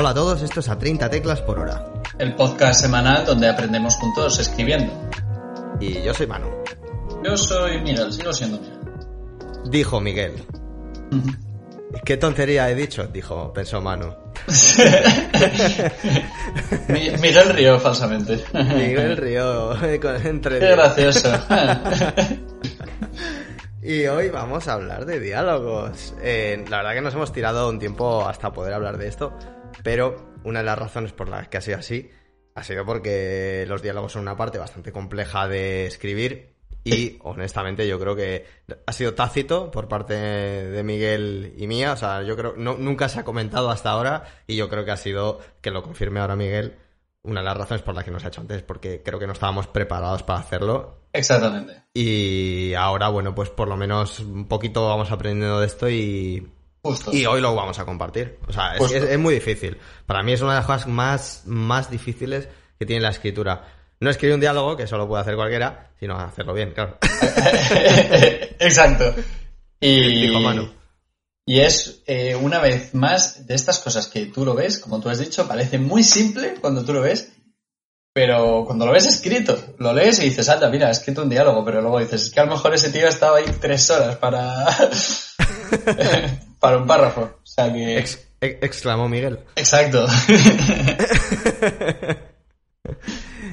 Hola a todos, esto es a 30 teclas por hora. El podcast semanal donde aprendemos juntos escribiendo. Y yo soy Manu. Yo soy Miguel, sigo siendo Miguel. Dijo Miguel. ¿Qué tontería he dicho? Dijo, pensó Manu. Mi- Miguel rió falsamente. Miguel rió con- entre Qué gracioso. Y hoy vamos a hablar de diálogos. Eh, la verdad que nos hemos tirado un tiempo hasta poder hablar de esto, pero una de las razones por las que ha sido así ha sido porque los diálogos son una parte bastante compleja de escribir y honestamente yo creo que ha sido tácito por parte de Miguel y mía, o sea, yo creo no, nunca se ha comentado hasta ahora y yo creo que ha sido que lo confirme ahora Miguel una de las razones por las que nos ha hecho antes porque creo que no estábamos preparados para hacerlo Exactamente. y ahora, bueno, pues por lo menos un poquito vamos aprendiendo de esto y, Justo. y hoy lo vamos a compartir. O sea, es, Justo. es- es muy difícil. Para mí es una de las cosas más, más difíciles que tiene la escritura. No escribir un diálogo, que eso lo puede hacer cualquiera, sino hacerlo bien, claro. Exacto. Y, Dijo Manu. y es eh, una vez más de estas cosas que tú lo ves, como tú has dicho, parece muy simple cuando tú lo ves, pero cuando lo ves escrito, lo lees y dices, anda, mira, he escrito un diálogo, pero luego dices, es que a lo mejor ese tío estaba ahí tres horas para, para un párrafo. O sea que... Ex- ex- exclamó Miguel. Exacto.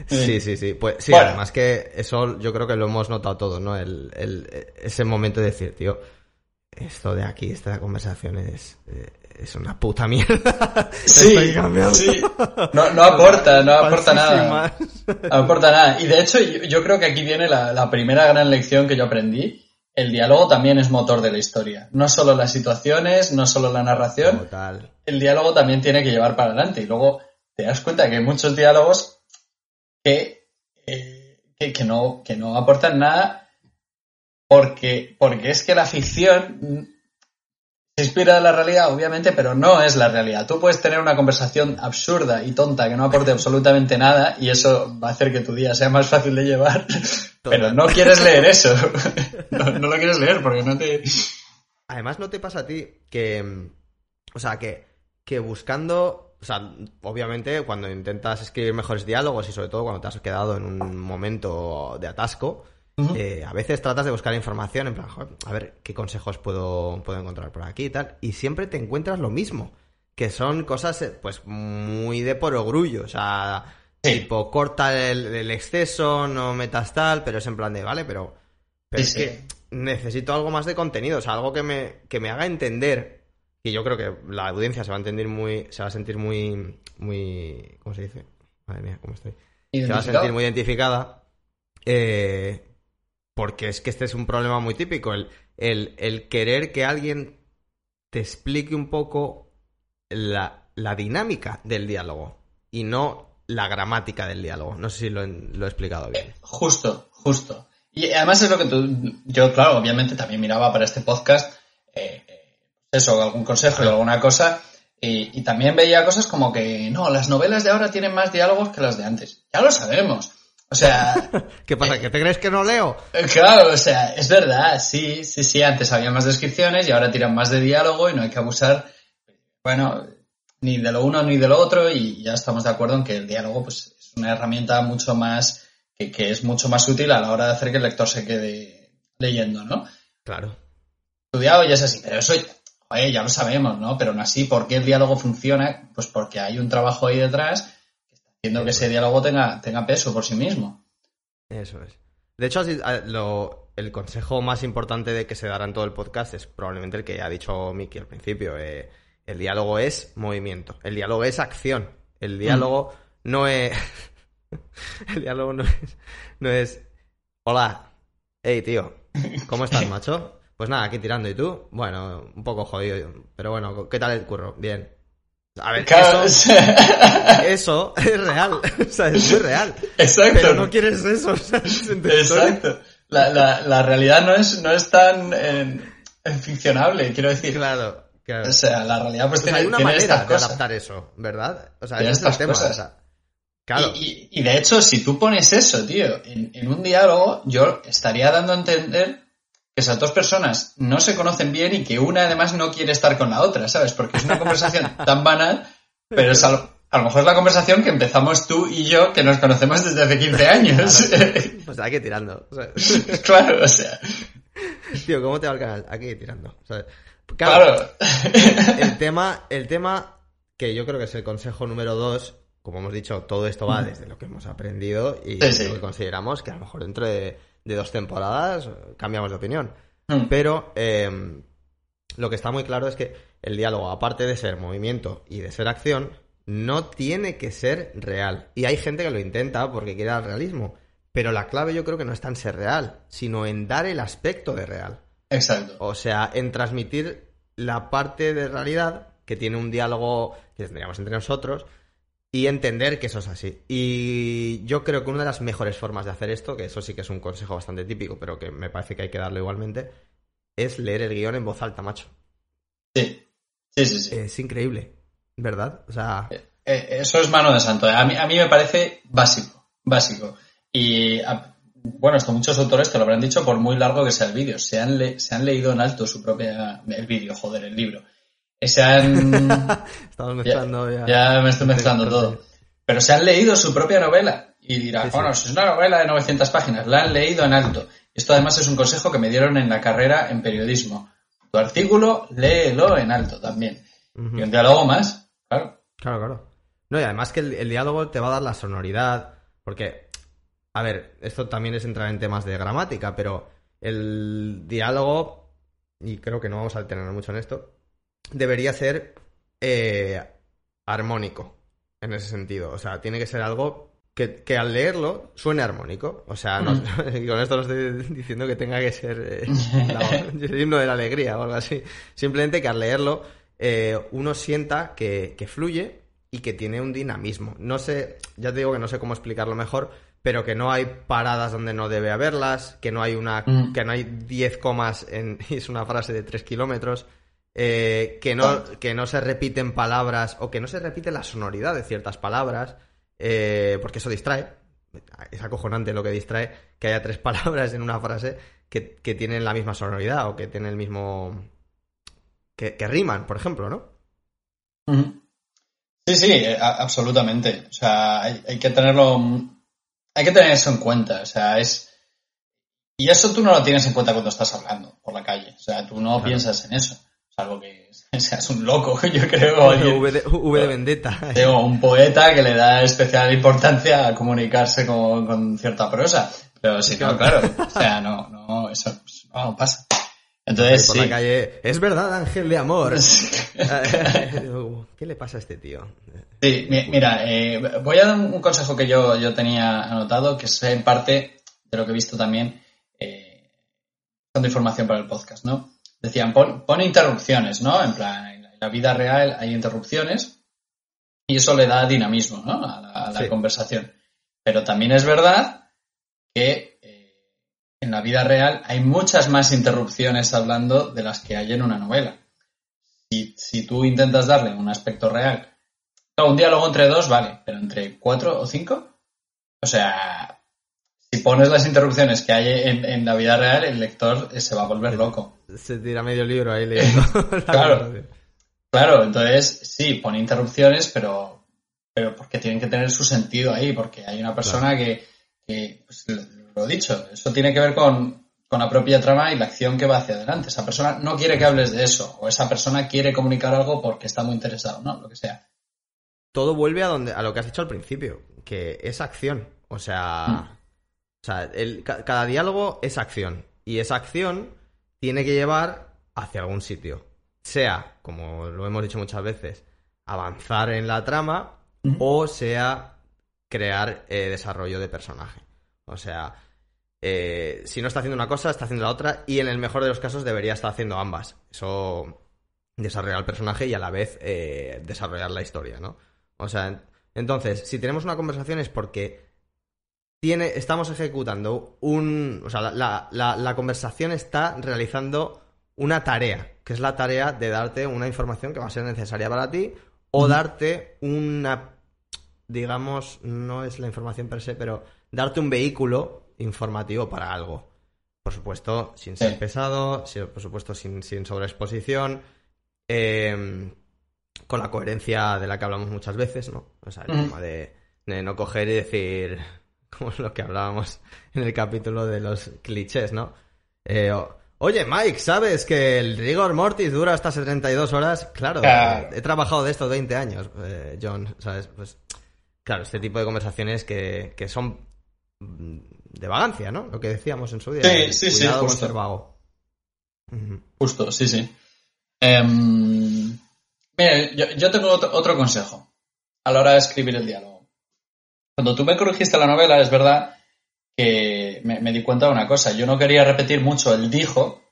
Sí, sí, sí. Pues sí, Bueno. además que eso yo creo que lo hemos notado todos, ¿no? El, el- ese momento de decir, tío, esto de aquí, esta conversación es, eh, es una puta mierda. Sí, sí. No, no aporta, no aporta nada. No aporta nada. Y de hecho, yo, yo creo que aquí viene la, la primera gran lección que yo aprendí. El diálogo también es motor de la historia. No solo las situaciones, no solo la narración, Total. el diálogo también tiene que llevar para adelante. Y luego te das cuenta que hay muchos diálogos que, eh, que, que no, que no aportan nada porque, porque es que la ficción inspira de la realidad, obviamente, pero no es la realidad. Tú puedes tener una conversación absurda y tonta que no aporte absolutamente nada y eso va a hacer que tu día sea más fácil de llevar, pero no quieres leer eso. No, no lo quieres leer porque no te... Además, ¿no te pasa a ti que, o sea, que, que buscando, o sea, obviamente cuando intentas escribir mejores diálogos y sobre todo cuando te has quedado en un momento de atasco, Eh, a veces tratas de buscar información en plan, "Joder, a ver qué consejos puedo, puedo encontrar por aquí y tal, y siempre te encuentras lo mismo, que son cosas, eh, pues, muy de porogrullo, o sea, Sí. tipo, corta el, el exceso, no metas tal, pero es en plan de, vale, pero, pero Sí, es sí. que necesito algo más de contenido, o sea, algo que me, que me haga entender, y yo creo que la audiencia se va a entender muy, se va a sentir muy, muy, ¿cómo se dice? Madre mía, ¿cómo estoy? se va a sentir muy identificada. eh, porque es que este es un problema muy típico. El, el- querer que alguien te explique un poco la, la dinámica del diálogo y no la gramática del diálogo. No sé si lo, lo he explicado bien. Justo, justo. Y además es lo que tú, yo claro, obviamente también miraba para este podcast, eh, eh, eso, algún consejo y alguna cosa, y, y también veía cosas como que, no, las novelas de ahora tienen más diálogos que las de antes. Ya lo sabemos. O sea, ¿Qué pasa? ¿Que te crees que no leo? eh, claro, o sea, es verdad, sí, sí, sí, antes había más descripciones y ahora tiran más de diálogo y no hay que abusar, bueno, ni de lo uno ni de lo otro y ya estamos de acuerdo en que el diálogo pues, es una herramienta mucho más, que, que es mucho más útil a la hora de hacer que el lector se quede leyendo, ¿no? Claro. Estudiado y es así, pero eso, oye, ya lo sabemos, ¿no? Pero aún así, ¿por qué el diálogo funciona? Pues porque hay un trabajo ahí detrás haciendo que ese diálogo tenga, tenga peso por sí mismo. Eso es. De hecho, lo- el consejo más importante de que se dará en todo el podcast es probablemente el que ha dicho Miki al principio. eh, el diálogo es movimiento. El diálogo es acción. El diálogo no es. el diálogo no es. No es. Hola. Hey, tío. ¿Cómo estás, macho? Pues nada, aquí tirando. ¿Y tú? Bueno, un poco jodido. Pero bueno, ¿qué tal el curro? Bien. A ver, Claro, eso, eso es real. O sea, es muy real. Exacto. Pero no quieres eso. Entonces, Exacto. La, la, la realidad no es, no es tan eh, ficcionable, quiero decir. Claro, claro. O sea, la realidad pues O sea, tiene, hay una tiene manera de adaptar eso, ¿verdad? O sea, es el tema. cosas. o sea, claro. Y, y- y de hecho, si tú pones eso, tío, en, en un diálogo, yo estaría dando a entender esas dos personas no se conocen bien y que una además no quiere estar con la otra, ¿sabes? Porque es una conversación tan banal, pero es a lo, a lo mejor es la conversación que empezamos tú y yo, que nos conocemos desde hace 15 años. Pues aquí tirando. o sea, claro, o sea, tío, ¿cómo te va el canal? Aquí tirando. sea, claro. el tema, el tema que yo creo que es el consejo número dos, como hemos dicho, todo esto va desde lo que hemos aprendido y Sí, sí. lo que consideramos que a lo mejor dentro de, de dos temporadas cambiamos de opinión. Mm. Pero eh, lo que está muy claro es que el diálogo, aparte de ser movimiento y de ser acción, no tiene que ser real. Y hay gente que lo intenta porque quiere dar realismo. Pero la clave yo creo que no está en ser real, sino en dar el aspecto de real. Exacto. O sea, en transmitir la parte de realidad que tiene un diálogo que tendríamos entre nosotros y entender que eso es así. Y yo creo que una de las mejores formas de hacer esto, que eso sí que es un consejo bastante típico, pero que me parece que hay que darlo igualmente, es leer el guion en voz alta, macho. Sí. Sí, sí, sí. Es increíble, ¿verdad? O sea, Eh, eso es mano de santo. A mí, a mí me parece básico, básico. Y bueno, esto muchos autores te lo habrán dicho por muy largo que sea el vídeo. Se han, le- se han leído en alto su propia... El vídeo, joder, el libro. Se han... estamos mezclando ya. ya me estoy mezclando todo. Pero se han leído su propia novela. Y dirá, Sí, sí. bueno, es una novela de 900 páginas, la han leído en alto. Esto además es un consejo que me dieron en la carrera en periodismo. Tu artículo, léelo en alto también. Y un diálogo más, claro. Claro, claro. No, y además que el, el diálogo te va a dar la sonoridad, porque, a ver, esto también es entrar en temas de gramática, pero el diálogo, y creo que no vamos a detenernos mucho en esto, debería ser eh, armónico, en ese sentido. O sea, tiene que ser algo que, que al leerlo suene armónico. O sea, no- y con esto no estoy diciendo que tenga que ser eh, la- el himno de la alegría o algo así. Simplemente que al leerlo eh, uno sienta que, que fluye y que tiene un dinamismo. No sé, ya te digo que no sé cómo explicarlo mejor, pero que no hay paradas donde no debe haberlas, que no hay una, Mm. que no hay 10 comas en, y es una frase de 3 kilómetros, eh, que, no, que no se repiten palabras o que no se repite la sonoridad de ciertas palabras, eh, porque eso distrae. Es acojonante lo que distrae que haya tres palabras en una frase que, que tienen la misma sonoridad o que tienen el mismo. que, que riman, por ejemplo, ¿no? Sí, sí, eh, a- absolutamente. O sea, hay, hay que tenerlo, hay que tener eso en cuenta. O sea, es y eso tú no lo tienes en cuenta cuando estás hablando por la calle. O sea, tú no Claro. piensas en eso, salvo que seas un loco, yo creo, alguien- v, de, V de vendetta. o un poeta que le da especial importancia a comunicarse con, con cierta prosa. Pero si no, claro, o sea, no, no, eso no pasa. Entonces, por sí. la calle. Es verdad, ángel de amor. ¿Qué le pasa a este tío? Sí, mi- mira, eh, voy a dar un un consejo que yo, yo tenía anotado, que es en parte de lo que he visto también, eh, dando información para el podcast, ¿no? Decían, pon, pon interrupciones, ¿no? En plan, en la, en la vida real hay interrupciones y eso le da dinamismo, ¿no? A la, a la Sí. conversación. Pero también es verdad que eh, en la vida real hay muchas más interrupciones hablando de las que hay en una novela. Si, si tú intentas darle un aspecto real no, un diálogo entre dos, vale, pero entre cuatro o cinco. O sea, si pones las interrupciones que hay en, en la vida real, el lector eh, se va a volver loco. Se tira medio libro ahí leyendo. la Claro. Claro, entonces sí, pone interrupciones, pero, pero porque tienen que tener su sentido ahí, porque hay una persona que, que, pues, lo, lo he dicho, eso tiene que ver con, con la propia trama y la acción que va hacia adelante. Esa persona no quiere que hables de eso, o esa persona quiere comunicar algo porque está muy interesado, ¿no? Lo que sea. Todo vuelve a donde a lo que has dicho al principio, que es acción. O sea, Mm. Sea el- ca- cada diálogo es acción. Y esa acción tiene que llevar hacia algún sitio. Sea, como lo hemos dicho muchas veces, avanzar en la trama o sea crear eh, desarrollo de personaje. O sea, eh, si no está haciendo una cosa, está haciendo la otra y en el mejor de los casos debería estar haciendo ambas. Eso desarrollar el personaje y a la vez eh, desarrollar la historia, ¿no? O sea, entonces, si tenemos una conversación es porque tiene, estamos ejecutando un... O sea, la, la conversación está realizando una tarea, que es la tarea de darte una información que va a ser necesaria para ti o darte una, digamos, no es la información per se, pero darte un vehículo informativo para algo. Por supuesto, sin ser pesado, por supuesto, sin, sin sobreexposición, em, con la coherencia de la que hablamos muchas veces, ¿no? O sea, el tema de, no coger y decir, como lo que hablábamos en el capítulo de los clichés, ¿no? Eh, Oye, Mike, ¿sabes que el rigor mortis dura hasta 72 horas? Claro, he trabajado de estos 20 años, eh, John, ¿sabes? Pues, claro, este tipo de conversaciones que, que son de vagancia, ¿no? Lo que decíamos en su día. Sí, sí, sí, justo. vago. Justo, sí, sí. Em, mire, yo, tengo otro, consejo a la hora de escribir el diálogo. Cuando tú me corregiste la novela, es verdad que me, di cuenta de una cosa. Yo no quería repetir mucho el dijo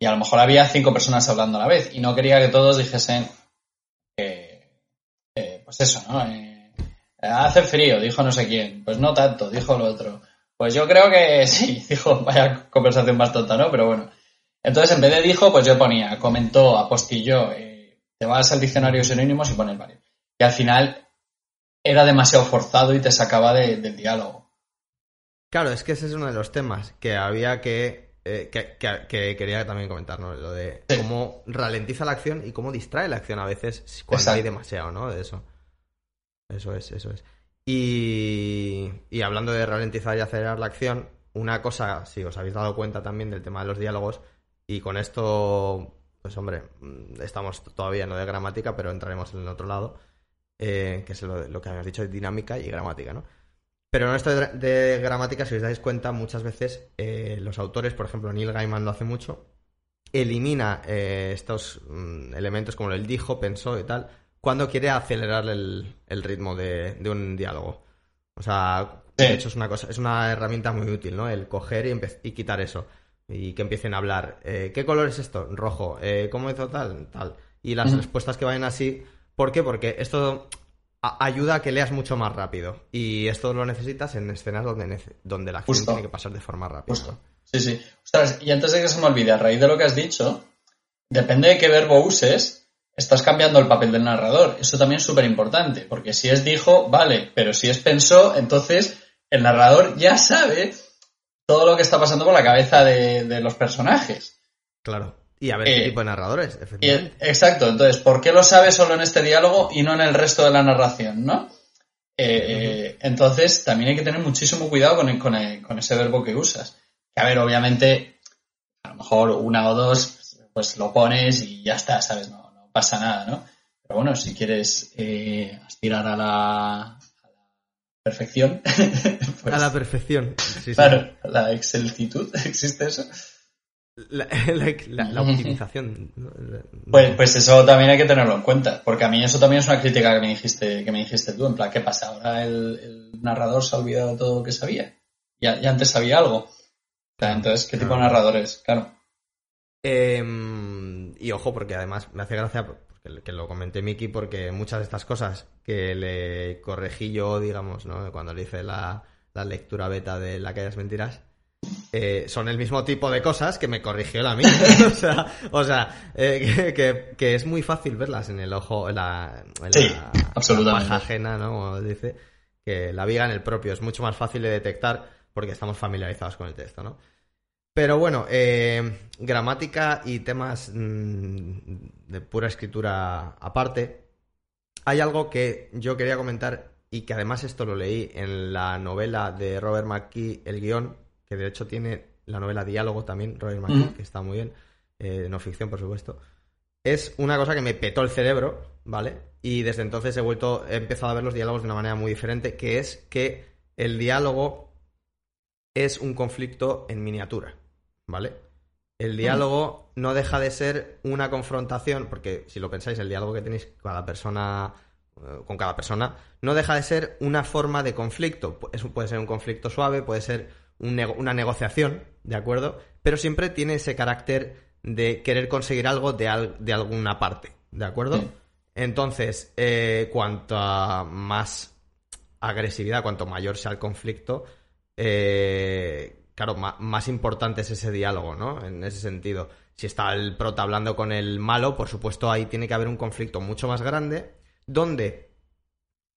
y a lo mejor había cinco personas hablando a la vez y no quería que todos dijesen, pues eso, ¿no? Eh, hace frío, dijo no sé quién. Pues no tanto, dijo lo otro. Pues yo creo que sí, dijo, vaya conversación más tonta, ¿no? Pero bueno. Entonces, en vez de dijo, pues yo ponía, comentó, apostilló, eh, te vas al diccionario sinónimos y pones varios. Y al final era demasiado forzado y te sacaba del diálogo. Claro, es que ese es uno de los temas que había que, eh, que, quería también comentar, ¿no? Lo de cómo ralentiza la acción y cómo distrae la acción a veces cuando hay demasiado, ¿no? De eso. Eso es, eso es. Y, y hablando de ralentizar y acelerar la acción, una cosa, si os habéis dado cuenta también del tema de los diálogos, y con esto, pues hombre, mm, estamos todavía no de gramática, pero entraremos en el otro lado, eh, que es lo, que habíamos dicho de dinámica y gramática, ¿no? Pero en esto de, gramática, si os dais cuenta, muchas veces eh, los autores, por ejemplo, Neil Gaiman lo hace mucho, elimina eh, estos mm, elementos como el dijo, pensó y tal, cuando quiere acelerar el, ritmo de, un diálogo. O sea, de hecho es una cosa, es una herramienta muy útil, ¿no? El coger y, y quitar eso. Y que empiecen a hablar. Eh, ¿Qué color es esto? Rojo. Eh, ¿Cómo hizo tal? Tal. Y las respuestas que vayan así. ¿Por qué? Porque esto ayuda a que leas mucho más rápido. Y esto lo necesitas en escenas donde, donde la acción tiene que pasar de forma rápida. Justo. Sí, sí. Ostras, y antes de que se me olvide, a raíz de lo que has dicho, depende de qué verbo uses, estás cambiando el papel del narrador. Eso también es súper importante, porque si es dijo, vale, pero si es pensó, entonces el narrador ya sabe todo lo que está pasando por la cabeza de, los personajes. Claro. Y a ver qué eh, tipo de narradores, efectivamente. exacto. Entonces, ¿por qué lo sabe solo en este diálogo y no en el resto de la narración, no? Eh, eh, entonces, también hay que tener muchísimo cuidado con, con, ese verbo que usas. Que, a ver, obviamente, a lo mejor una o dos, pues lo pones y ya está, ¿sabes? No, pasa nada, ¿no? Pero bueno, si quieres eh, aspirar a la, perfección. Pues a la perfección. claro, la exceltitud, ¿existe eso? La, optimización. Pues, pues, eso también hay que tenerlo en cuenta, porque a mí eso también es una crítica que me dijiste, que me dijiste tú, en plan, ¿qué pasa? Ahora el, narrador se ha olvidado todo lo que sabía. Ya, antes sabía algo. entonces, ¿qué tipo de narrador es? Claro. Eh, y ojo, porque además me hace gracia que lo comenté Miki, porque muchas de estas cosas que le corregí yo, digamos, ¿no? cuando le hice la, lectura beta de La calles mentiras, eh, son el mismo tipo de cosas que me corrigió la mía. o sea, eh, que, es muy fácil verlas en el ojo, en la, absolutamente. ajena, ¿no? Como dice, que la viga en el propio. Es mucho más fácil de detectar porque estamos familiarizados con el texto, ¿no? Pero bueno, eh, gramática y temas mm, de pura escritura aparte. Hay algo que yo quería comentar y que además esto lo leí en la novela de Robert McKee, El guion, que de hecho tiene la novela Diálogo también, Robert McKee, que está muy bien, eh, no ficción por supuesto. Es una cosa que me petó el cerebro, ¿vale? Y desde entonces he vuelto, he empezado a ver los diálogos de una manera muy diferente, que es que el diálogo es un conflicto en miniatura. ¿vale? El diálogo no deja de ser una confrontación, porque si lo pensáis, el diálogo que tenéis con la persona eh, con cada persona, no deja de ser una forma de conflicto. puede ser un conflicto suave, puede ser una negociación, ¿de acuerdo? Pero siempre tiene ese carácter de querer conseguir algo de, de alguna parte, ¿de acuerdo? Entonces, eh, cuanto más agresividad, cuanto mayor sea el conflicto, eh, claro, más importante es ese diálogo, ¿no? En ese sentido. Si está el prota hablando con el malo, por supuesto ahí tiene que haber un conflicto mucho más grande, donde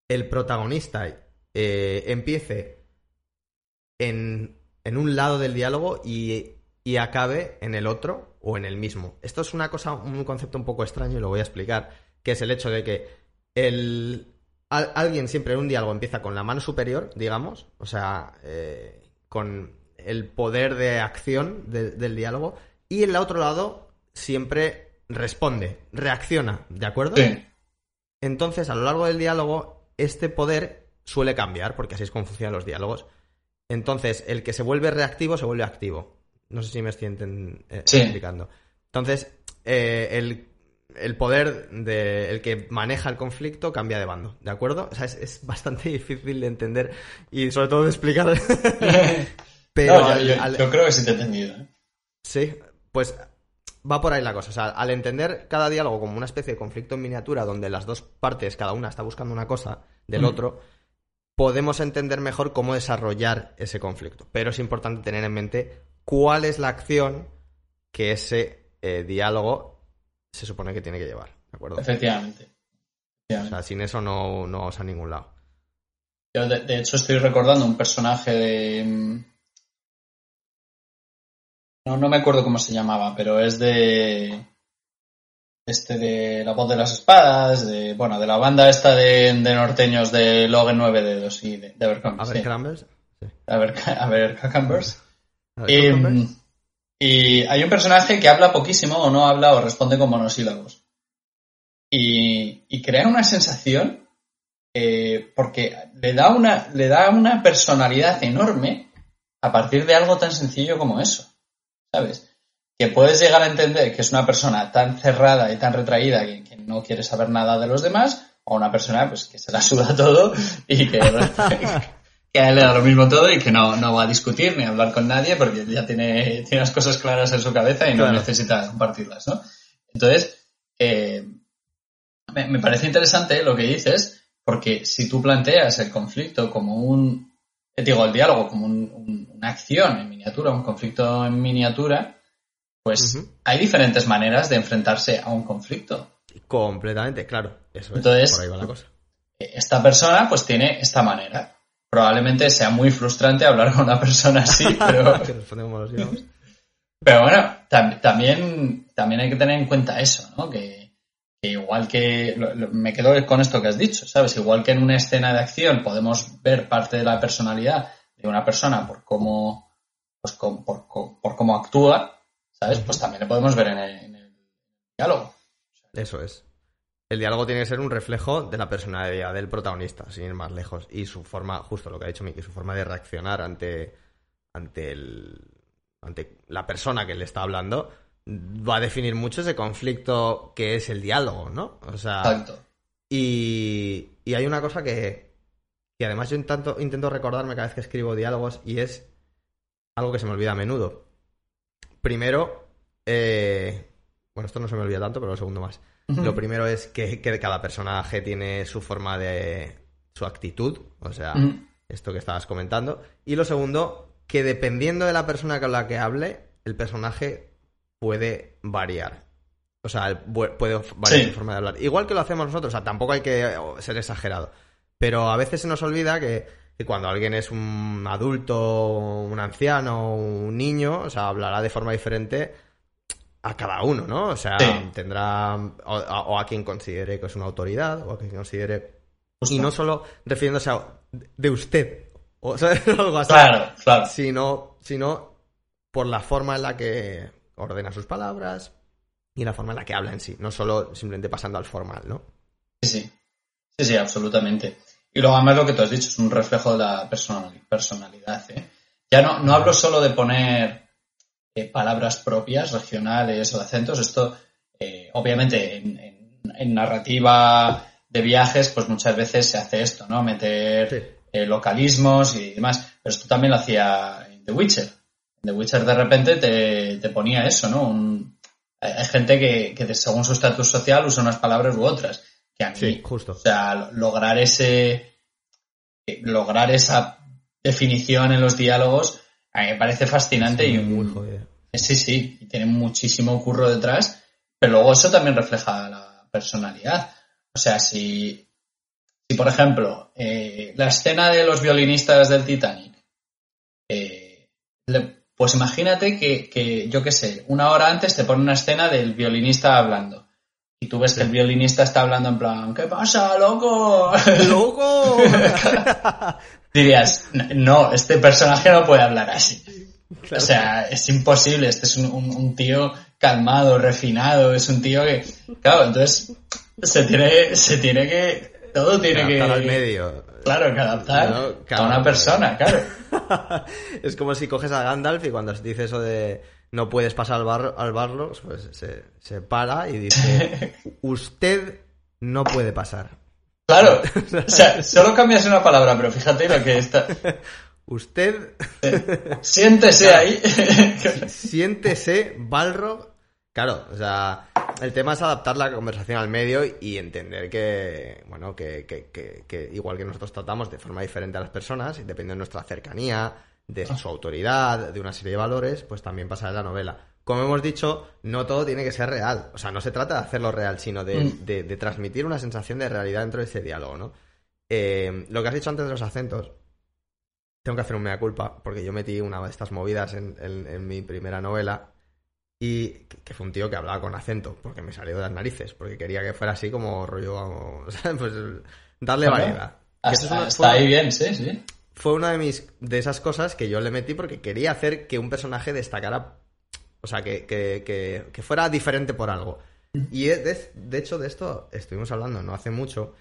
el protagonista eh, empiece en, en, un lado del diálogo y, y, acabe en el otro o en el mismo. Esto es una cosa, un concepto un poco extraño y lo voy a explicar, que es el hecho de que el, alguien siempre en un diálogo empieza con la mano superior, digamos, o sea, eh, con el poder de acción del diálogo, y en el otro lado siempre responde, reacciona, ¿de acuerdo? Sí. Entonces, a lo largo del diálogo, este poder suele cambiar, porque así es como funcionan los diálogos. Entonces, el que se vuelve reactivo se vuelve activo. No sé si me estoy eh, explicando. Entonces, eh, el el poder del que maneja el conflicto cambia de bando, ¿de acuerdo? O sea, es, bastante difícil de entender y sobre todo de explicar. Pero yo, creo que sí te he entendido. ¿eh? Sí, pues va por ahí la cosa. O sea, al entender cada diálogo como una especie de conflicto en miniatura donde las dos partes, cada una está buscando una cosa del otro, podemos entender mejor cómo desarrollar ese conflicto. Pero es importante tener en mente cuál es la acción que ese eh, diálogo se supone que tiene que llevar, ¿de acuerdo? Efectivamente. O sea, sin eso no, no vas a ningún lado. Yo, de, hecho, estoy recordando un personaje de. Mm, no, no me acuerdo cómo se llamaba, pero es de. Este de La Voz de las Espadas, de. Bueno, de la banda esta de, norteños de Logan 9 dedos y de, de Abercrombie. A ver, sí. A ver, a ver, y hay un personaje que habla poquísimo o no habla o responde con monosílabos. Y, y crea una sensación eh, porque le da, una, le da una personalidad enorme a partir de algo tan sencillo como eso. ¿Sabes? Que puedes llegar a entender que es una persona tan cerrada y tan retraída que, que no quiere saber nada de los demás, o una persona pues que se la suda todo y que, que a él le da lo mismo todo y que no, no va a discutir ni a hablar con nadie porque ya tiene, tiene las cosas claras en su cabeza y no necesita compartirlas, ¿no? Entonces, eh, me, parece interesante lo que dices porque si tú planteas el conflicto como un, digo, el diálogo como una acción en miniatura, un conflicto en miniatura, pues hay diferentes maneras de enfrentarse a un conflicto. Completamente, claro. Eso Entonces, por ahí va la cosa. Esta persona pues tiene esta manera probablemente sea muy frustrante hablar con una persona así, pero... pero bueno, también, también hay que tener en cuenta eso, ¿no? Que, igual que... me quedo con esto que has dicho, ¿sabes? Igual que en una escena de acción podemos ver parte de la personalidad de una persona por cómo, pues, por, cómo actúa, ¿sabes? Pues también lo podemos ver en el diálogo. Eso es el diálogo tiene que ser un reflejo de la personalidad del protagonista, sin ir más lejos. Y su forma, justo lo que ha dicho Miki, su forma de reaccionar ante, ante, el, ante la persona que le está hablando va a definir mucho ese conflicto que es el diálogo, ¿no? O sea. Exacto. Y, y hay una cosa que, que además yo intento, intento recordarme cada vez que escribo diálogos y es algo que se me olvida a menudo. Primero, eh, bueno, esto no se me olvida tanto, pero lo segundo más. Lo primero es que, cada personaje tiene su forma de. su actitud, o sea, esto que estabas comentando. Y lo segundo, que dependiendo de la persona con la que hable, el personaje puede variar. O sea, puede variar su forma de hablar. Igual que lo hacemos nosotros, o sea, tampoco hay que ser exagerado. Pero a veces se nos olvida que, que cuando alguien es un adulto, un anciano, un niño, o sea, hablará de forma diferente a cada uno, ¿no? O sea, tendrá o, a quien considere que es una autoridad o a quien considere y no solo refiriéndose a de usted o sea, algo así, claro, claro. Sino, sino por la forma en la que ordena sus palabras y la forma en la que habla en sí, no solo simplemente pasando al formal, ¿no? Sí, sí, sí, sí, absolutamente. Y luego además lo que tú has dicho es un reflejo de la personalidad. ¿eh? Ya no, no hablo solo de poner eh, palabras propias, regionales o acentos. Esto, eh, obviamente, en, narrativa de viajes, pues muchas veces se hace esto, ¿no? Meter Sí. eh, localismos y demás. Pero esto también lo hacía en The Witcher. En The Witcher de repente te, te ponía eso, ¿no? Un- hay, gente que, que según su estatus social usa unas palabras u otras. Que a mí, Sí, justo. o sea, lo- lograr ese, eh, lograr esa definición en los diálogos, a mí me parece fascinante y muy eh, Sí, sí, y tiene muchísimo curro detrás, pero luego eso también refleja la personalidad. O sea, si, si por ejemplo, eh, la escena de los violinistas del Titanic, eh, le- pues imagínate que, que, yo qué sé, una hora antes te pone una escena del violinista hablando. Y tú ves que el violinista está hablando en plan, ¿qué pasa, loco? ¡Loco! Dirías, no, este personaje no puede hablar así. O sea, es imposible. Este es un, un- un tío calmado, refinado. Es un tío que. Claro, entonces se tiene, se tiene que. Todo tiene que. Adaptar al medio. Claro, que adaptar No, a una persona, claro. es como si coges a Gandalf y cuando se dice eso de no puedes pasar al bar, al barro, pues se, se para y dice usted no puede pasar. Claro. O sea, solo cambias una palabra, pero fíjate lo que está. Usted Siéntese ahí. siéntese Balrog. Claro, o sea, el tema es adaptar la conversación al medio y entender que, bueno, que, que- que- que igual que nosotros tratamos de forma diferente a las personas, y dependiendo de nuestra cercanía, de su autoridad, de una serie de valores, pues también pasa en la novela. Como hemos dicho, no todo tiene que ser real. O sea, no se trata de hacerlo real, sino de, Mm. de- de transmitir una sensación de realidad dentro de ese diálogo, ¿no? Eh, lo que has dicho antes de los acentos, tengo que hacer un mea culpa, porque yo metí una de estas movidas en, en- en mi primera novela y que, que fue un tío que hablaba con acento, porque me salió de las narices, porque quería que fuera así como rollo, vamos, pues darle variedad. Que eso es Hasta, una- hasta fue- ahí bien, sí, sí. Fue una de mis de esas cosas que yo le metí porque quería hacer que un personaje destacara o sea que, que, que- que fuera diferente por algo. Y de, de- hecho de esto estuvimos hablando no hace mucho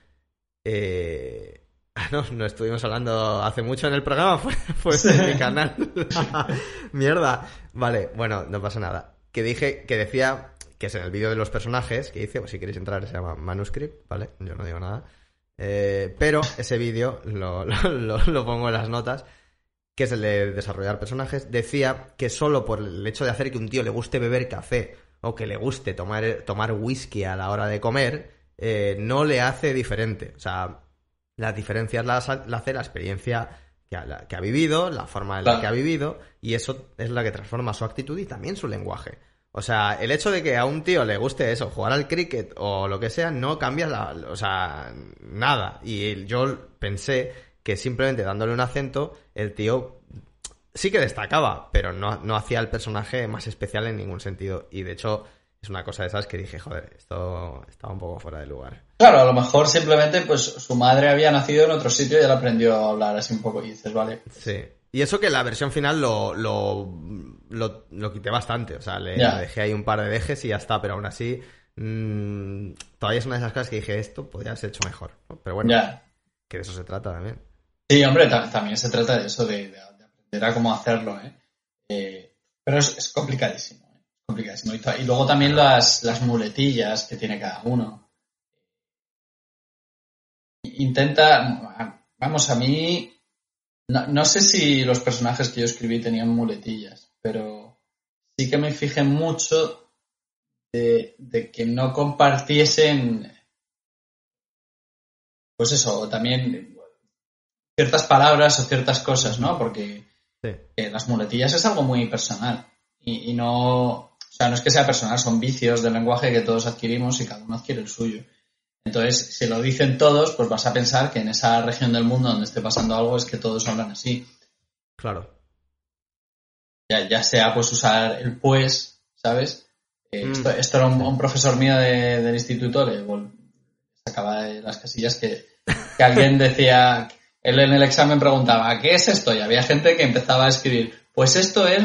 eh, ah, no no estuvimos hablando hace mucho en el programa fue, fue en mi canal. Mierda. Vale bueno no pasa nada. Que dije que decía que es en el vídeo de los personajes que hice pues si queréis entrar se llama manuscript vale yo no digo nada eh, pero ese vídeo lo, lo- pongo en las notas, que es el de desarrollar personajes. Decía que solo por el hecho de hacer que un tío le guste beber café o que le guste tomar, tomar whisky a la hora de comer, eh, no le hace diferente. O sea, las diferencias las la hace la experiencia que ha, la- que ha vivido, la forma en la que ha vivido, y eso es la que transforma su actitud y también su lenguaje. O sea, el hecho de que a un tío le guste eso, jugar al cricket o lo que sea, no cambia la, o sea, nada. Y yo pensé que simplemente dándole un acento, el tío sí que destacaba, pero no, no hacía el personaje más especial en ningún sentido. Y de hecho, es una cosa de esas que dije, joder, esto estaba un poco fuera de lugar. Claro, a lo mejor simplemente pues su madre había nacido en otro sitio y él aprendió a hablar así un poco y dices, vale. Sí. Y eso que la versión final lo, lo, lo, lo quité bastante. O sea, le, dejé ahí un par de dejes y ya está. Pero aún así, mm, todavía es una de esas cosas que dije, esto podría haberse hecho mejor. ¿no? Pero bueno, que de eso se trata también. Sí, hombre, ta- también se trata de eso, de, de- de aprender a cómo hacerlo, ¿eh? Eh, pero es, es complicadísimo, ¿eh? complicadísimo. Y, y luego también las, las muletillas que tiene cada uno. Intenta, vamos, a mí, no, no sé si los personajes que yo escribí tenían muletillas, pero sí que me fijé mucho de, de que no compartiesen, pues eso, también ciertas palabras o ciertas cosas, ¿no? Porque Sí. eh, las muletillas es algo muy personal y, y no, o sea, no es que sea personal, son vicios del lenguaje que todos adquirimos y cada uno adquiere el suyo. Entonces, si lo dicen todos, pues vas a pensar que en esa región del mundo donde esté pasando algo es que todos hablan así. Claro. Ya, ya sea pues usar el pues, ¿sabes? Eh, Mm. esto, esto era un, un profesor mío de- del instituto, le sacaba de las casillas que, que alguien decía, él en el examen preguntaba, ¿qué es esto? Y había gente que empezaba a escribir, pues esto es...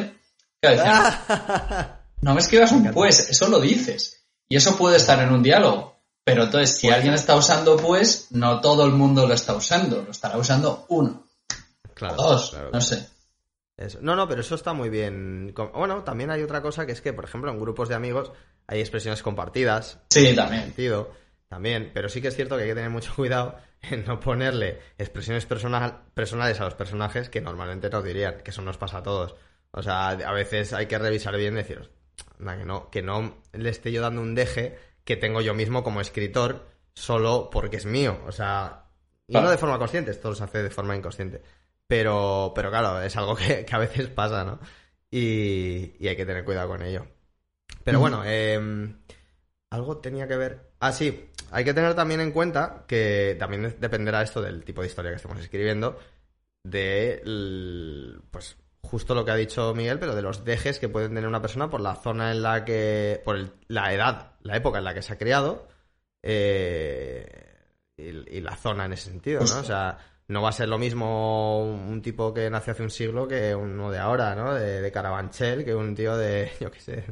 Claro, decía, no me escribas un pues, eso lo dices. Y eso puede estar en un diálogo. Pero entonces, si alguien está usando pues, no todo el mundo lo está usando, lo estará usando uno claro. o dos, claro, no sé. Eso. No, no, pero eso está muy bien. Bueno, también hay otra cosa que es que, por ejemplo, en grupos de amigos hay expresiones compartidas. Sí, también. sentido. también, pero sí que es cierto que hay que tener mucho cuidado en no ponerle expresiones personal, personales a los personajes que normalmente nos dirían, que eso nos pasa a todos. O sea, a veces hay que revisar bien y decir, que no, que no le esté yo dando un deje que tengo yo mismo como escritor solo porque es mío. O sea, y no de forma consciente, esto se hace de forma inconsciente. Pero, pero claro, es algo que, a veces pasa, ¿no? Y, y, hay que tener cuidado con ello. Pero bueno, eh, algo tenía que ver. Ah, sí, hay que tener también en cuenta que también dependerá esto del tipo de historia que estemos escribiendo, de pues justo lo que ha dicho Miguel, pero de los dejes que pueden tener una persona por la zona en la que, por la edad, la época en la que se ha criado eh, y, la zona en ese sentido, ¿no? O sea, no va a ser lo mismo un tipo que nació hace un siglo que uno de ahora, ¿no? De, de Carabanchel, que un tío de, yo qué sé.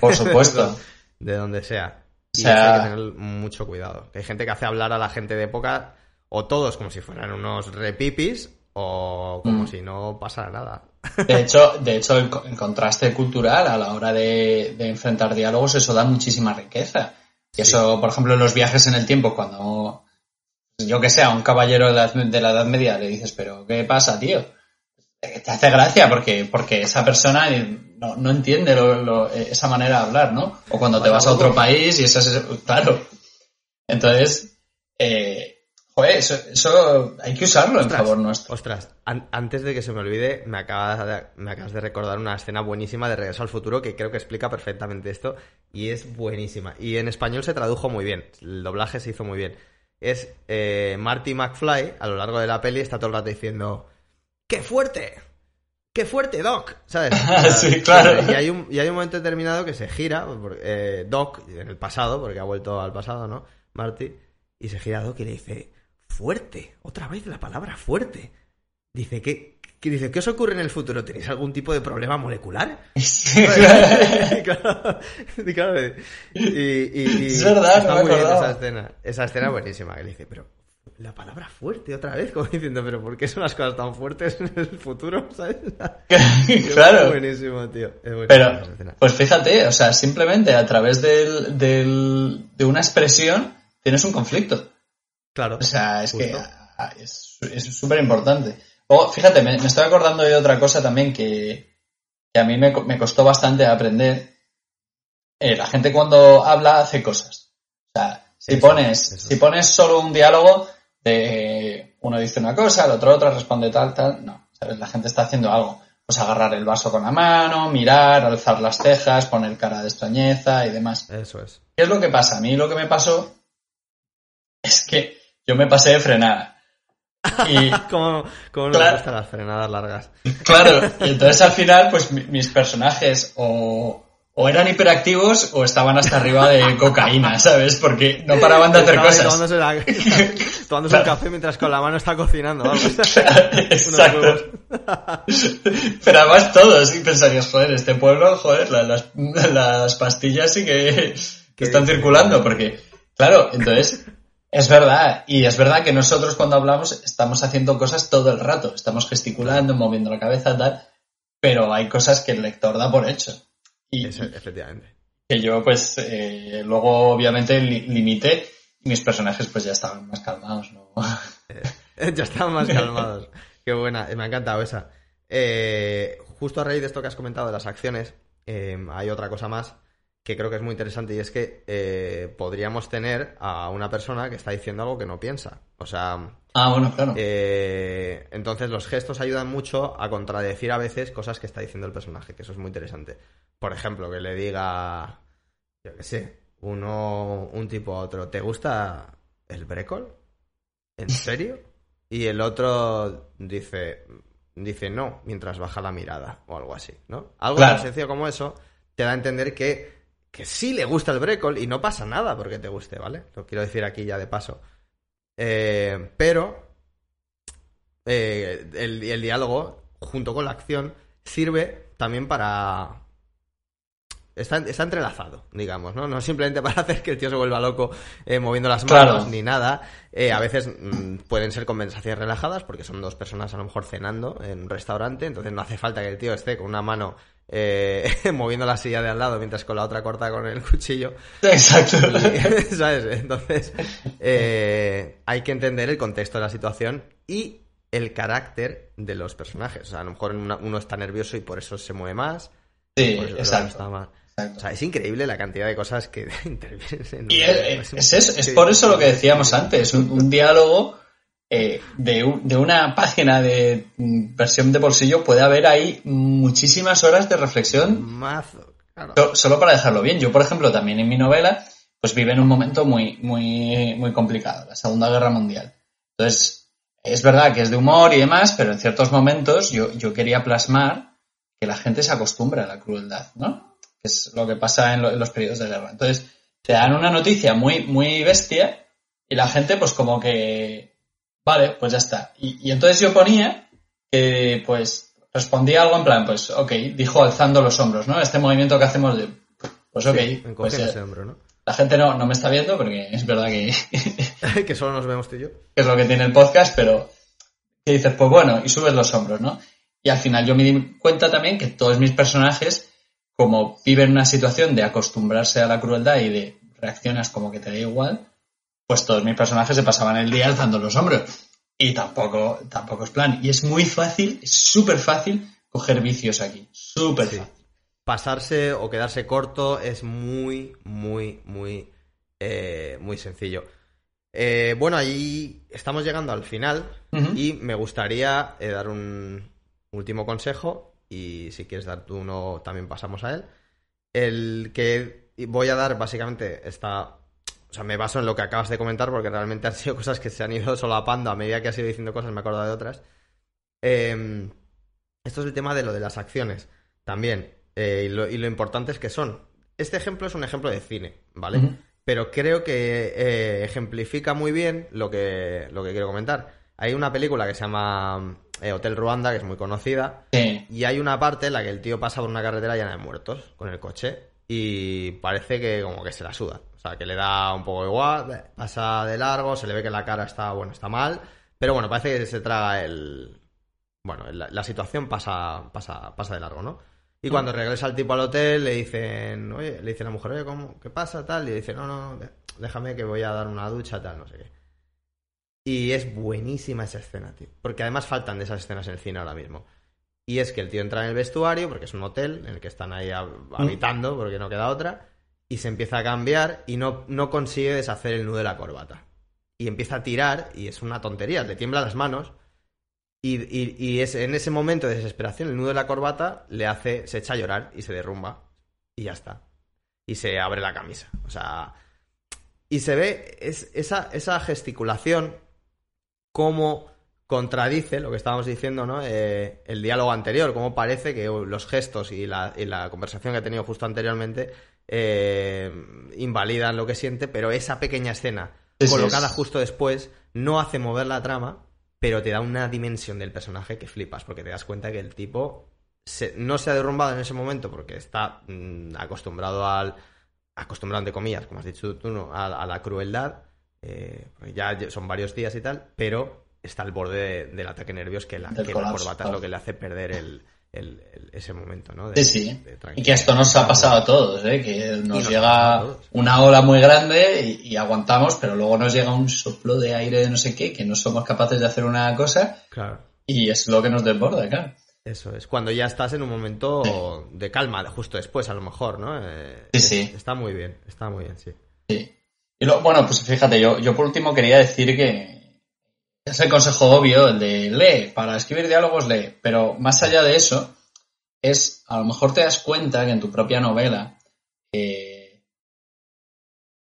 Por supuesto. de donde sea. Y hay que tener mucho cuidado. Hay gente que hace hablar a la gente de época, o todos como si fueran unos repipis, o como mm. si no pasara nada. De hecho, de hecho el, contraste cultural a la hora de, enfrentar diálogos, eso da muchísima riqueza. Y eso, por ejemplo, en los viajes en el tiempo, cuando, yo que sé, a un caballero de la, de la Edad Media le dices, pero ¿qué pasa, tío? te hace gracia porque, porque esa persona no, no entiende lo, esa manera de hablar, ¿no? O cuando te vas a otro país y eso es, claro. Entonces, eh, joder, eso, eso, hay que usarlo en favor nuestro. Ostras, antes de que se me olvide, me acabas, de, me acabas de recordar una escena buenísima de Regreso al Futuro que creo que explica perfectamente esto y es buenísima. Y en español se tradujo muy bien, el doblaje se hizo muy bien. Es eh, Marty McFly, a lo largo de la peli, está todo el rato diciendo ¡Qué fuerte! ¡Qué fuerte, Doc! ¿Sabes? sí, claro. Y hay, un, y hay un momento determinado que se gira, eh, Doc, en el pasado, porque ha vuelto al pasado, ¿no? Marty, y se gira a Doc y le dice, fuerte, otra vez la palabra fuerte. Dice, ¿qué, qué dice, ¿qué os ocurre en el futuro? ¿Tenéis algún tipo de problema molecular? Sí, claro. y, es verdad, está muy bien esa escena. Esa escena buenísima, que le dice, pero la palabra fuerte otra vez, como diciendo, pero ¿por qué son las cosas tan fuertes en el futuro? ¿Sabes? claro. Es buenísimo, tío. pero, pues fíjate, o sea, simplemente a través del, del, de una expresión tienes un conflicto. Claro. O sea, es que es súper importante. O, fíjate, me, estoy acordando de otra cosa también que, que a mí me, me, costó bastante aprender. Eh, la gente cuando habla hace cosas. O sea, si pones, si pones solo un diálogo, de uno dice una cosa, el otro otra, responde tal, tal. No, ¿sabes? La gente está haciendo algo. Pues agarrar el vaso con la mano, mirar, alzar las cejas, poner cara de extrañeza y demás. Eso es. ¿Qué es lo que pasa? A mí lo que me pasó es que yo me pasé de frenada. Y, ¿Cómo, cómo no gustan las frenadas largas? Claro, y entonces al final, pues mis personajes o, o eran hiperactivos o estaban hasta arriba de cocaína, ¿sabes? Porque no paraban de hacer cosas. Tomándose, tomándose un café mientras con la mano está cocinando. Exacto. Pero además todos, y pensarías, joder, este pueblo, joder, las, las pastillas sí que, que están circulando, porque, claro, entonces, es verdad, y es verdad que nosotros cuando hablamos estamos haciendo cosas todo el rato, estamos gesticulando, moviendo la cabeza, tal, pero hay cosas que el lector da por hecho. Y, efectivamente. Que yo, pues, eh, luego obviamente limité y mis personajes pues ya estaban más calmados, ¿no? Eh, ya estaban más calmados. Qué buena, me ha encantado esa. Eh, justo a raíz de esto que has comentado de las acciones, hay otra cosa más que creo que es muy interesante y es que podríamos tener a una persona que está diciendo algo que no piensa. O sea... Ah, bueno, claro. entonces los gestos ayudan mucho a contradecir a veces cosas que está diciendo el personaje, que eso es muy interesante por ejemplo, que le diga, yo qué sé, uno, un tipo a otro, ¿te gusta el brécol? ¿En serio? Y el otro dice, dice no, mientras baja la mirada o algo así, ¿no? Algo tan sencillo como eso te da a entender que, que sí le gusta el brécol y no pasa nada porque te guste, ¿vale? Lo quiero decir aquí ya de paso. Eh, pero eh, el, el diálogo, junto con la acción, sirve también para, Está, entrelazado, digamos, ¿no? No simplemente para hacer que el tío se vuelva loco eh, moviendo las manos ni nada. Eh, a veces mm, pueden ser conversaciones relajadas porque son dos personas a lo mejor cenando en un restaurante, entonces no hace falta que el tío esté con una mano eh, moviendo la silla de al lado mientras con la otra corta con el cuchillo. Exacto. Y, ¿Sabes? Entonces, eh, hay que entender el contexto de la situación y el carácter de los personajes. O sea, a lo mejor una- uno está nervioso y por eso se mueve más. Sí, exacto. está más- exacto. O sea, es increíble la cantidad de cosas que intervienen en Y es, es es por eso lo que decíamos antes, un, un diálogo eh, de, un- de una página de mm, versión de bolsillo puede haber ahí muchísimas horas de reflexión Mazo, claro. so- solo para dejarlo bien. Yo, por ejemplo, también en mi novela, pues vive en un momento muy, muy, muy complicado, la Segunda Guerra Mundial. Entonces, es verdad que es de humor y demás, pero en ciertos momentos yo, yo quería plasmar que la gente se acostumbra a la crueldad, ¿no? Que es lo que pasa en, lo- en los periodos de guerra. Entonces, te dan una noticia muy, muy bestia y la gente, pues como que, vale, pues ya está. Y, y entonces yo ponía que, pues, respondía algo en plan, pues, ok, dijo alzando los hombros, ¿no? Este movimiento que hacemos de, pues ok, Sí, pues eh, ese hombro, ¿no? la gente no, no me está viendo porque es verdad que, que solo nos vemos tú y yo. que es lo que tiene el podcast, pero que dices, pues bueno, y subes los hombros, ¿no? Y al final yo me di cuenta también que todos mis personajes, como viven una situación de acostumbrarse a la crueldad y de reaccionas como que te da igual, pues todos mis personajes se pasaban el día alzando los hombros. Y tampoco, tampoco es plan. Y es muy fácil, es súper fácil coger vicios aquí. Súper Sí. fácil. Pasarse o quedarse corto es muy, muy, muy, eh, muy sencillo. Eh, bueno, ahí estamos llegando al final y me gustaría eh, dar un último consejo y si quieres dar tú uno también pasamos a él. El que voy a dar básicamente está... O sea, me baso en lo que acabas de comentar porque realmente han sido cosas que se han ido solapando a medida que has ido diciendo cosas, me acuerdo de otras. Eh, esto es el tema de lo de las acciones también. eh, y, lo, y lo importante es que son. Este ejemplo es un ejemplo de cine, ¿vale? Pero creo que eh, ejemplifica muy bien lo que, lo que quiero comentar. Hay una película que se llama eh, Hotel Ruanda, que es muy conocida, y hay una parte en la que el tío pasa por una carretera llena de muertos con el coche y parece que como que se la suda. O sea, que le da un poco igual, pasa de largo, se le ve que la cara está, bueno, está mal, pero bueno, parece que se traga el... Bueno, la, la situación pasa, pasa, pasa de largo, ¿no? Y cuando regresa el tipo al hotel, le dicen, oye, le dice la mujer, oye, ¿cómo, ¿qué pasa? Tal, y dice, no, no, déjame que voy a dar una ducha, tal, no sé qué. Y es buenísima esa escena, tío. Porque además faltan de esas escenas en el cine ahora mismo. Y es que el tío entra en el vestuario, porque es un hotel en el que están ahí hab- habitando, porque no queda otra, y se empieza a cambiar y no, no consigue deshacer el nudo de la corbata. Y empieza a tirar, y es una tontería, le tiembla las manos, y, y- y es, en ese momento de desesperación, el nudo de la corbata le hace, se echa a llorar y se derrumba. Y ya está. Y se abre la camisa. O sea. Y se ve es, esa, esa gesticulación cómo contradice lo que estábamos diciendo, ¿no? Eh, el diálogo anterior, cómo parece que los gestos y la, y la conversación que ha tenido justo anteriormente eh, invalidan lo que siente, pero esa pequeña escena colocada es- justo después no hace mover la trama, pero te da una dimensión del personaje que flipas, porque te das cuenta que el tipo se- no se ha derrumbado en ese momento porque está mm, acostumbrado al acostumbrado entre comillas, como has dicho tú, ¿no? a, a la crueldad, eh, ya son varios días y tal, pero está al borde de- del ataque nervioso que la, que la corbata es lo que le hace perder el, el- el- ese momento, ¿no? De- Sí, sí. de Y que esto nos ha pasado a todos, ¿eh? que nos, llega una ola muy grande y, y aguantamos, pero luego nos llega un soplo de aire de no sé qué, que no somos capaces de hacer una cosa Claro. y es lo que nos desborda, claro. Eso es, cuando ya estás en un momento de calma, justo después a lo mejor, ¿no? Eh, Sí, es- sí. Está muy bien, está muy bien, sí. Sí. Y lo, bueno, pues fíjate, yo, yo por último quería decir que es el consejo obvio, el de lee, para escribir diálogos lee, pero más allá de eso, es, a lo mejor te das cuenta que en tu propia novela eh,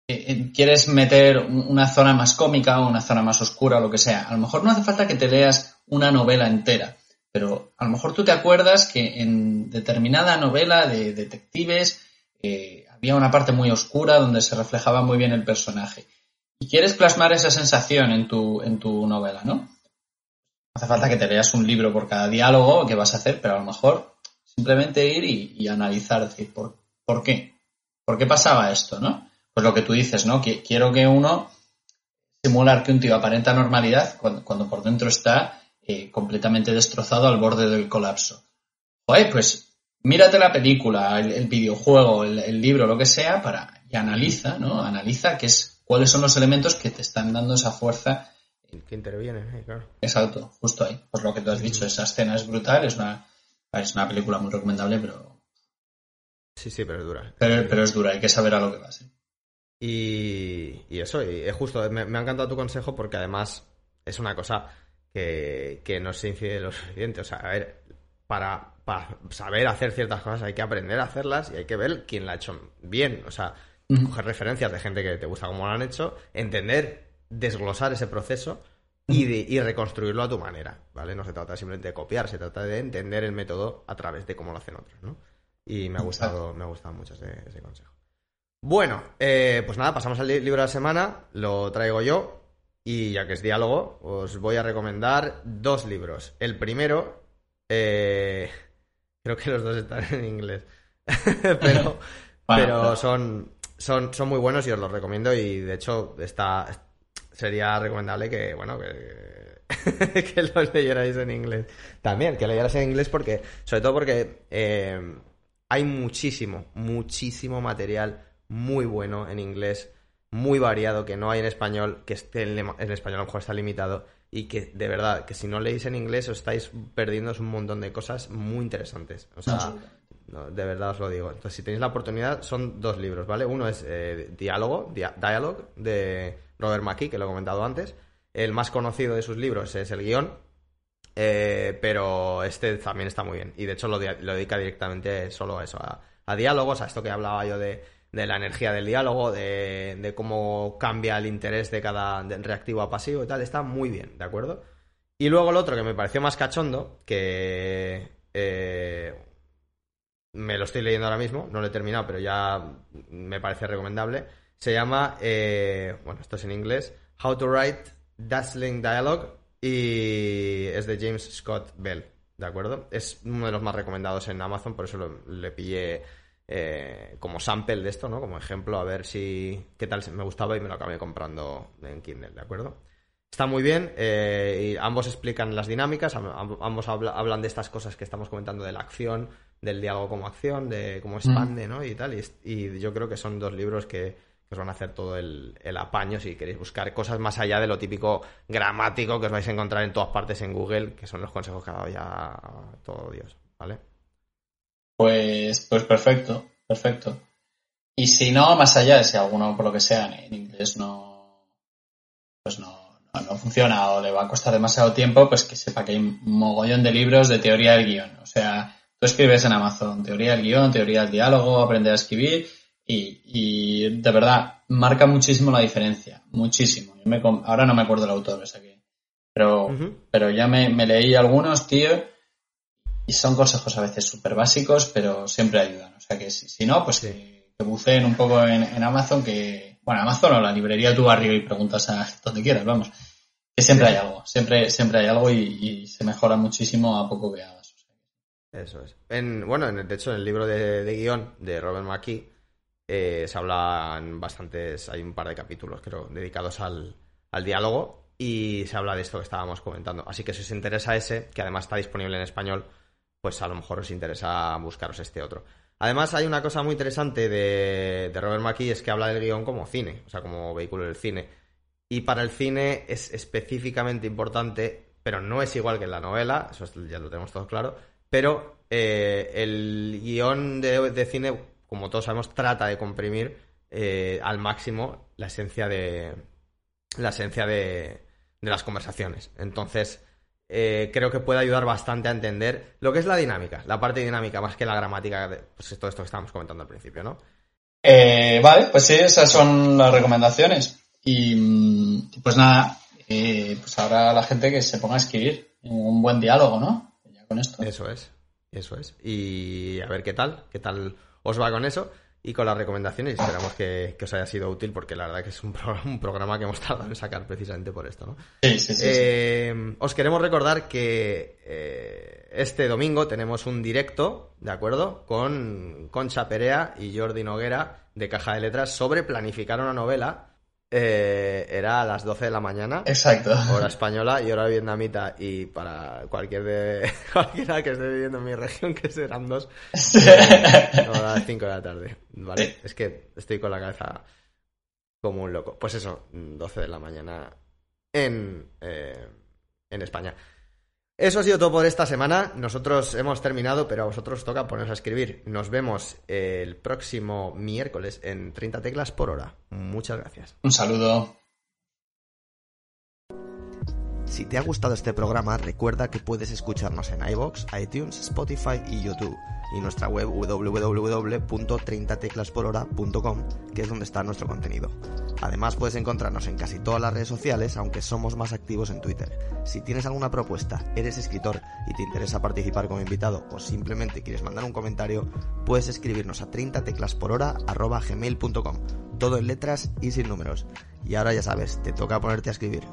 eh, quieres meter un- una zona más cómica o una zona más oscura lo que sea. A lo mejor no hace falta que te leas una novela entera, pero a lo mejor tú te acuerdas que en determinada novela de detectives eh, había una parte muy oscura donde se reflejaba muy bien el personaje. Y quieres plasmar esa sensación en tu, en tu novela, ¿no? Hace falta que te leas un libro por cada diálogo que vas a hacer, pero a lo mejor simplemente ir y, analizar, decir, ¿por, ¿por qué? ¿Por qué pasaba esto, no? Pues lo que tú dices, ¿no? Que quiero que uno simular que un tío aparenta normalidad cuando, cuando por dentro está eh, completamente destrozado al borde del colapso. Joder, pues mírate la película, el, videojuego, el, libro, lo que sea, para y analiza, ¿no? Analiza qué es, cuáles son los elementos que te están dando esa fuerza. Que intervienen, eh, claro. Exacto, justo ahí. Por lo que tú has dicho, esa escena es brutal, es una, es una película muy recomendable, pero. Sí, sí, pero es dura. Pero, pero es dura, hay que saber a lo que vas. ¿eh? Y, y, eso, y es justo, me, me, ha encantado tu consejo porque además es una cosa que, que no se incide lo suficiente. O sea, a ver, para, para, saber hacer ciertas cosas hay que aprender a hacerlas y hay que ver quién la ha hecho bien. O sea, coger referencias de gente que te gusta cómo lo han hecho, entender, desglosar ese proceso y, y, reconstruirlo a tu manera, ¿vale? No se trata simplemente de copiar, se trata de entender el método a través de cómo lo hacen otros, ¿no? Y me ha gustado, me ha gustado mucho ese, ese consejo. Bueno, eh, pues nada, pasamos al libro de la semana, lo traigo yo, y ya que es diálogo, os voy a recomendar dos libros. El primero, eh, creo que los dos están en inglés, pero, pero son, son, son muy buenos y os los recomiendo y de hecho está, sería recomendable que, bueno, que, que los leyerais en inglés. También, que leyerais en inglés porque, sobre todo porque eh, hay muchísimo, muchísimo material muy bueno en inglés, muy variado, que no hay en español, que esté en, español a lo mejor está limitado y que de verdad, que si no leéis en inglés os estáis perdiendo un montón de cosas muy interesantes. O sea, de verdad os lo digo. Entonces, si tenéis la oportunidad, son dos libros, ¿vale? Uno es eh, Diálogo, Dialogue, de Robert McKee, que lo he comentado antes. El más conocido de sus libros es el guion, eh, pero este también está muy bien. Y de hecho lo, dedica directamente solo a eso, a, a diálogos, a esto que hablaba yo de de la energía del diálogo, de, cómo cambia el interés de cada reactivo a pasivo y tal, está muy bien, ¿de acuerdo? Y luego el otro que me pareció más cachondo, que eh, me lo estoy leyendo ahora mismo, no lo he terminado, pero ya me parece recomendable, se llama, eh, bueno, esto es en inglés, How to Write Dazzling Dialogue y es de James Scott Bell, ¿de acuerdo? Es uno de los más recomendados en Amazon, por eso le pillé eh, como sample de esto, ¿no? Como ejemplo, a ver si qué tal me gustaba y me lo acabé comprando en Kindle, ¿de acuerdo? Está muy bien, eh, y ambos explican las dinámicas, ambos hablan de estas cosas que estamos comentando de la acción, del diálogo como acción, de cómo expande, ¿no? Y tal, y, yo creo que son dos libros que, os van a hacer todo el, el, apaño si queréis buscar cosas más allá de lo típico gramático que os vais a encontrar en todas partes en Google, que son los consejos que ha dado ya todo Dios, ¿vale? Pues, pues perfecto, perfecto. Y si no, más allá de si alguno, por lo que sea, en inglés no, pues no, no, funciona o le va a costar demasiado tiempo, pues que sepa que hay un mogollón de libros de teoría del guion. O sea, tú escribes en Amazon teoría del guion, teoría del diálogo, aprender a escribir y, de verdad marca muchísimo la diferencia, muchísimo. ahora no me acuerdo el autor, o sea que, pero, pero ya me, me leí algunos, tío, y son consejos a veces súper básicos, pero siempre ayudan. O sea que si, no, pues que, buceen un poco en, Amazon, que, bueno, Amazon o la librería tu barrio y preguntas a donde quieras, vamos. Que siempre hay algo, siempre, siempre hay algo y, se mejora muchísimo a poco que hagas. Eso es. En, bueno, en, de hecho, en el libro de, guion de Robert McKee eh, se hablan bastantes, hay un par de capítulos, creo, dedicados al, al diálogo y se habla de esto que estábamos comentando. Así que si os interesa ese, que además está disponible en español, pues a lo mejor os interesa buscaros este otro. Además, hay una cosa muy interesante de, Robert McKee, es que habla del guion como cine, o sea, como vehículo del cine. Y para el cine es específicamente importante, pero no es igual que en la novela, eso ya lo tenemos todos claro, pero eh, el guion de, cine, como todos sabemos, trata de comprimir eh, al máximo la esencia de la esencia de, las conversaciones. Entonces, eh, creo que puede ayudar bastante a entender lo que es la dinámica, la parte dinámica más que la gramática, de, pues todo esto que estábamos comentando al principio, ¿no? Eh, vale, pues sí, esas son las recomendaciones. Y mm, pues nada, pues ahora la gente que se ponga a escribir un buen diálogo, ¿no? Ya con esto. Eso es, eso es. Y a ver qué tal, qué tal os va con eso y con las recomendaciones. Y esperamos que, os haya sido útil porque la verdad que es un, programa que hemos tardado en sacar precisamente por esto, ¿no? Sí, sí, sí. Eh, os queremos recordar que eh, este domingo tenemos un directo, ¿de acuerdo? Con Concha Perea y Jordi Noguera de Caja de Letras sobre planificar una novela eh, era a las 12 de la mañana. Exacto. Hora española y hora vietnamita. Y para cualquier de, cualquiera que esté viviendo en mi región, que serán dos, eh, a las 5 de la tarde. ¿Vale? Es que estoy con la cabeza como un loco. Pues eso, 12 de la mañana en, eh, en España. Eso ha sido todo por esta semana. Nosotros hemos terminado, pero a vosotros toca poneros a escribir. Nos vemos el próximo miércoles en 30 teclas por hora. Muchas gracias. Un saludo. Si te ha gustado este programa, recuerda que puedes escucharnos en iBox, iTunes, Spotify y YouTube y nuestra web www.30teclasporhora.com, que es donde está nuestro contenido. Además puedes encontrarnos en casi todas las redes sociales, aunque somos más activos en Twitter. Si tienes alguna propuesta, eres escritor y te interesa participar como invitado o simplemente quieres mandar un comentario, puedes escribirnos a 30teclasporhora.gmail.com, todo en letras y sin números. Y ahora ya sabes, te toca ponerte a escribir.